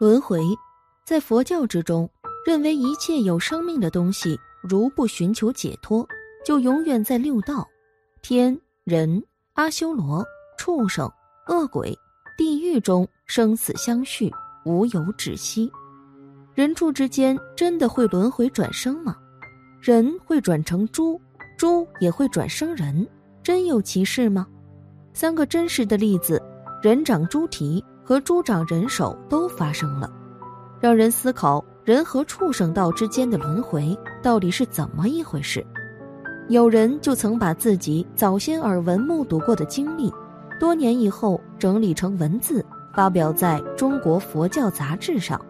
轮回，在佛教之中，认为一切有生命的东西，如不寻求解脱，就永远在六道、天人、阿修罗、畜生、恶鬼、地狱中生死相续，无有止息。人畜之间真的会轮回转生吗？人会转成猪，猪也会转生人，真有其事吗？三个真实的例子：人长猪蹄和猪长人手都发生了，让人思考人和畜生道之间的轮回到底是怎么一回事。有人就曾把自己早先耳闻目睹过的经历，多年以后整理成文字，发表在中国佛教杂志上。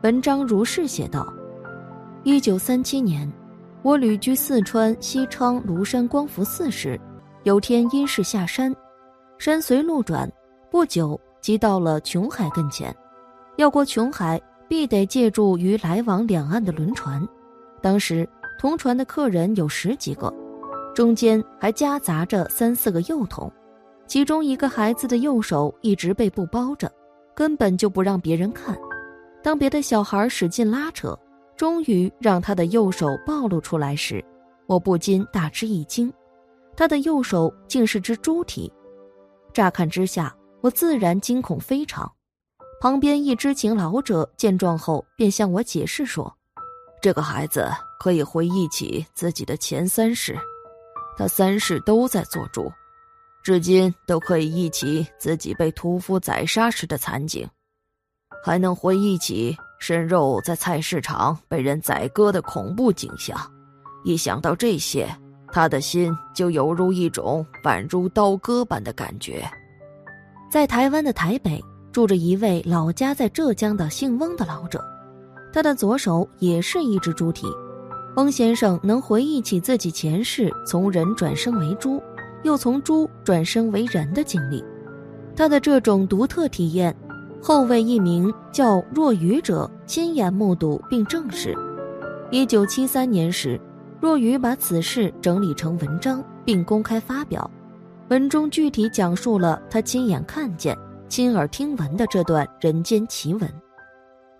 文章如是写道：一九三七年，我旅居四川西昌庐山光福寺时，有天因事下山，山随路转，不久即到了琼海跟前。要过琼海，必得借助于来往两岸的轮船。当时同船的客人有十几个，中间还夹杂着三四个幼童，其中一个孩子的右手一直被布包着，根本就不让别人看。当别的小孩使劲拉扯，终于让他的右手暴露出来时，我不禁大吃一惊，他的右手竟是只猪蹄。乍看之下，我自然惊恐非常。旁边一知情老者见状后，便向我解释说：“这个孩子可以回忆起自己的前三世，他三世都在做猪，至今都可以忆起自己被屠夫宰杀时的惨景。”还能回忆起生肉在菜市场被人宰割的恐怖景象，一想到这些，他的心就犹如一种宛如刀割般的感觉。在台湾的台北住着一位老家在浙江的姓翁的老者，他的左手也是一只猪蹄。翁先生能回忆起自己前世从人转生为猪，又从猪转生为人的经历，他的这种独特体验。后为一名叫若愚者亲眼目睹并证实。一九七三年时，若愚把此事整理成文章并公开发表，文中具体讲述了他亲眼看见、亲耳听闻的这段人间奇闻。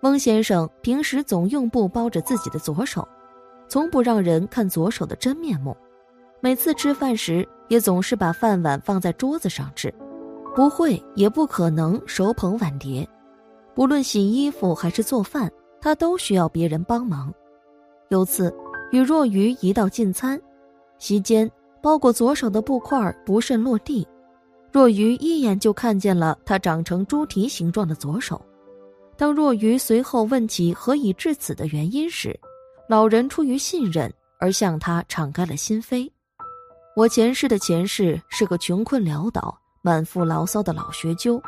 翁先生平时总用布包着自己的左手，从不让人看左手的真面目。每次吃饭时，也总是把饭碗放在桌子上吃。不会，也不可能手捧碗碟，不论洗衣服还是做饭，他都需要别人帮忙。有次与若愚一道进餐，席间包裹左手的布块不慎落地，若愚一眼就看见了他长成猪蹄形状的左手。当若愚随后问起何以至此的原因时，老人出于信任而向他敞开了心扉。我前世的前世是个穷困潦倒。满腹牢骚的老学究，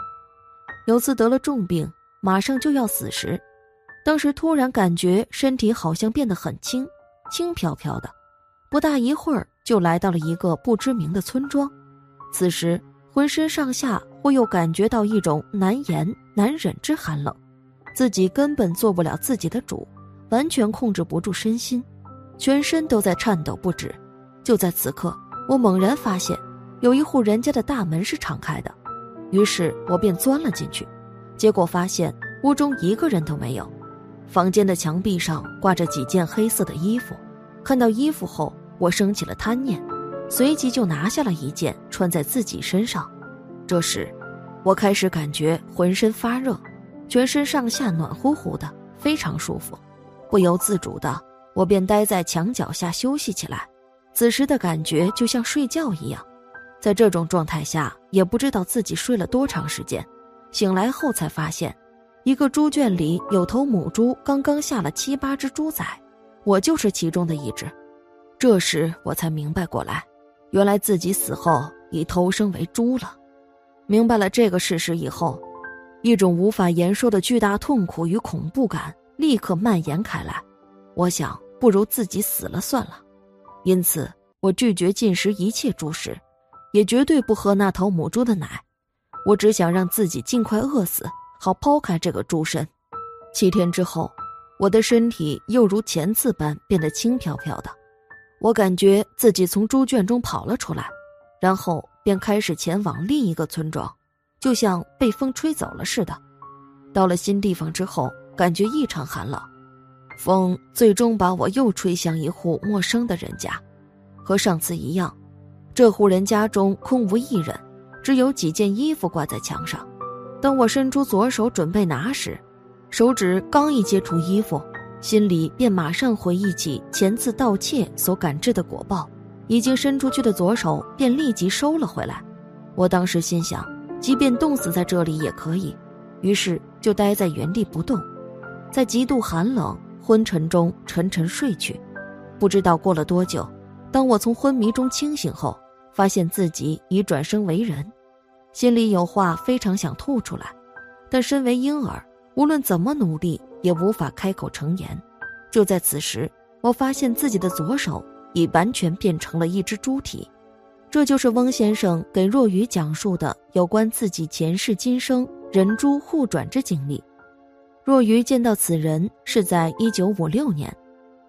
有次得了重病，马上就要死时，当时突然感觉身体好像变得很轻，轻飘飘的，不大一会儿就来到了一个不知名的村庄。此时浑身上下忽又感觉到一种难言难忍之寒冷，自己根本做不了自己的主，完全控制不住身心，全身都在颤抖不止。就在此刻，我猛然发现。有一户人家的大门是敞开的，于是我便钻了进去，结果发现屋中一个人都没有。房间的墙壁上挂着几件黑色的衣服，看到衣服后，我生起了贪念，随即就拿下了一件穿在自己身上。这时，我开始感觉浑身发热，全身上下暖乎乎的，非常舒服。不由自主的，我便待在墙角下休息起来。此时的感觉就像睡觉一样。在这种状态下，也不知道自己睡了多长时间。醒来后才发现，一个猪圈里有头母猪刚刚下了七八只猪崽，我就是其中的一只。这时我才明白过来，原来自己死后已投生为猪了。明白了这个事实以后，一种无法言说的巨大痛苦与恐怖感立刻蔓延开来。我想，不如自己死了算了。因此，我拒绝进食一切猪食。也绝对不喝那头母猪的奶，我只想让自己尽快饿死，好抛开这个猪身。七天之后，我的身体又如前次般变得轻飘飘的，我感觉自己从猪圈中跑了出来，然后便开始前往另一个村庄，就像被风吹走了似的。到了新地方之后，感觉异常寒冷，风最终把我又吹向一户陌生的人家。和上次一样，这户人家中空无一人，只有几件衣服挂在墙上。当我伸出左手准备拿时，手指刚一接触衣服，心里便马上回忆起前次盗窃所感知的果报，已经伸出去的左手便立即收了回来。我当时心想，即便冻死在这里也可以，于是就待在原地不动，在极度寒冷昏沉中沉沉睡去。不知道过了多久。当我从昏迷中清醒后，发现自己已转生为人，心里有话非常想吐出来，但身为婴儿，无论怎么努力也无法开口成言。就在此时，我发现自己的左手已完全变成了一只猪蹄，这就是翁先生给若愚讲述的有关自己前世今生人猪互转之经历。若愚见到此人是在一九五六年，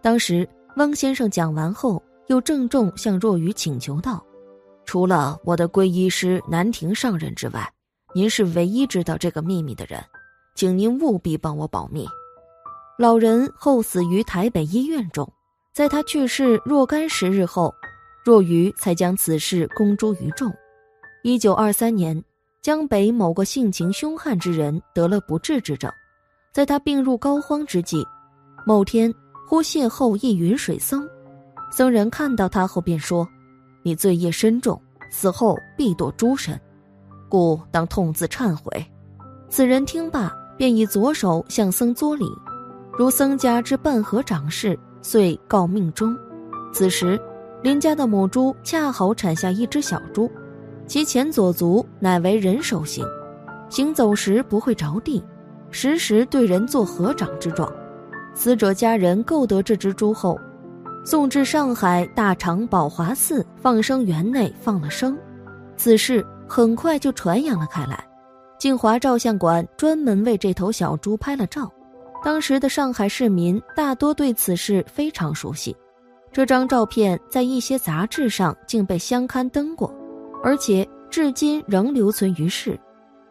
当时翁先生讲完后。又郑重向若愚请求道：“除了我的皈依师南亭上人之外，您是唯一知道这个秘密的人，请您务必帮我保密。”老人后死于台北医院中，在他去世若干时日后，若愚才将此事公诸于众。一九二三年，江北某个性情凶悍之人得了不治之症，在他病入膏肓之际，某天忽邂逅一云水僧。僧人看到他后便说：“你罪业深重，死后必堕诸神，故当痛自忏悔。”此人听罢，便以左手向僧作礼，如僧家之半合掌事，遂告命终。此时，林家的母猪恰好产下一只小猪，其前左足乃为人手形，行走时不会着地，时时对人做合掌之状。死者家人购得这只猪后。送至上海大长宝华寺放生园内放了生，此事很快就传扬了开来。静华照相馆专门为这头小猪拍了照，当时的上海市民大多对此事非常熟悉。这张照片在一些杂志上竟被相刊登过，而且至今仍留存于世。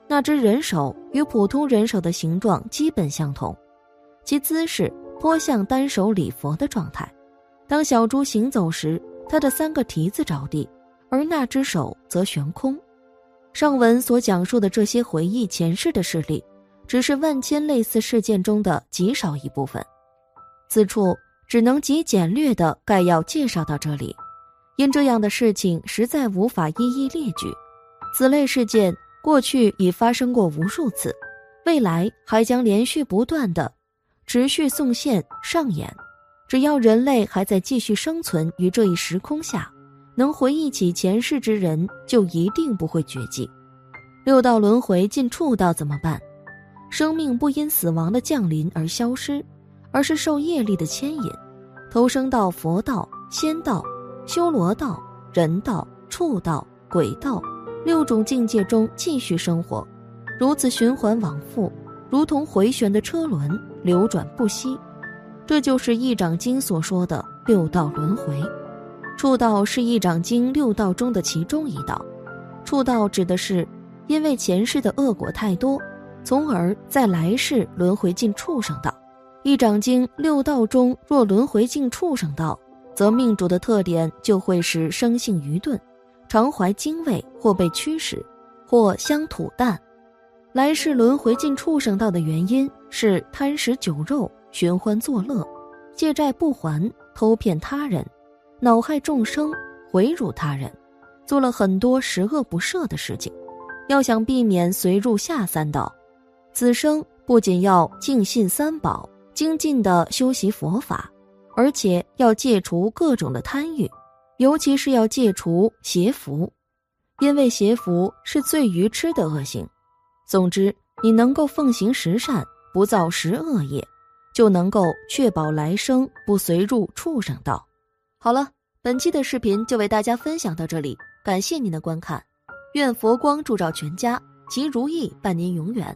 那只人手与普通人手的形状基本相同，其姿势颇像单手礼佛的状态。当小猪行走时，它的三个蹄子着地，而那只手则悬空。上文所讲述的这些回忆前世的事例，只是万千类似事件中的极少一部分。此处只能极简略的概要介绍到这里，因这样的事情实在无法一一列举。此类事件过去已发生过无数次，未来还将连续不断的持续送现上演。只要人类还在继续生存于这一时空下，能回忆起前世之人，就一定不会绝迹。六道轮回进畜道怎么办？生命不因死亡的降临而消失，而是受业力的牵引，投生到佛道、仙道、修罗道、人道、畜道、鬼道六种境界中继续生活，如此循环往复，如同回旋的车轮，流转不息。这就是《一掌经》所说的六道轮回，畜道是一掌经六道中的其中一道。畜道指的是因为前世的恶果太多，从而在来世轮回进畜生道。一掌经六道中若轮回进畜生道，则命主的特点就会是生性愚钝，常怀精卫或被驱使，或乡土淡。来世轮回进畜生道的原因是贪食酒肉。寻欢作乐，借债不还，偷骗他人，恼害众生，毁辱他人，做了很多十恶不赦的事情。要想避免随入下三道，此生不仅要敬信三宝，精进的修习佛法，而且要戒除各种的贪欲，尤其是要戒除邪福，因为邪福是最愚痴的恶行。总之，你能够奉行十善，不造十恶业。就能够确保来生不随入畜生道。好了，本期的视频就为大家分享到这里，感谢您的观看，愿佛光照照全家，吉如意伴您永远。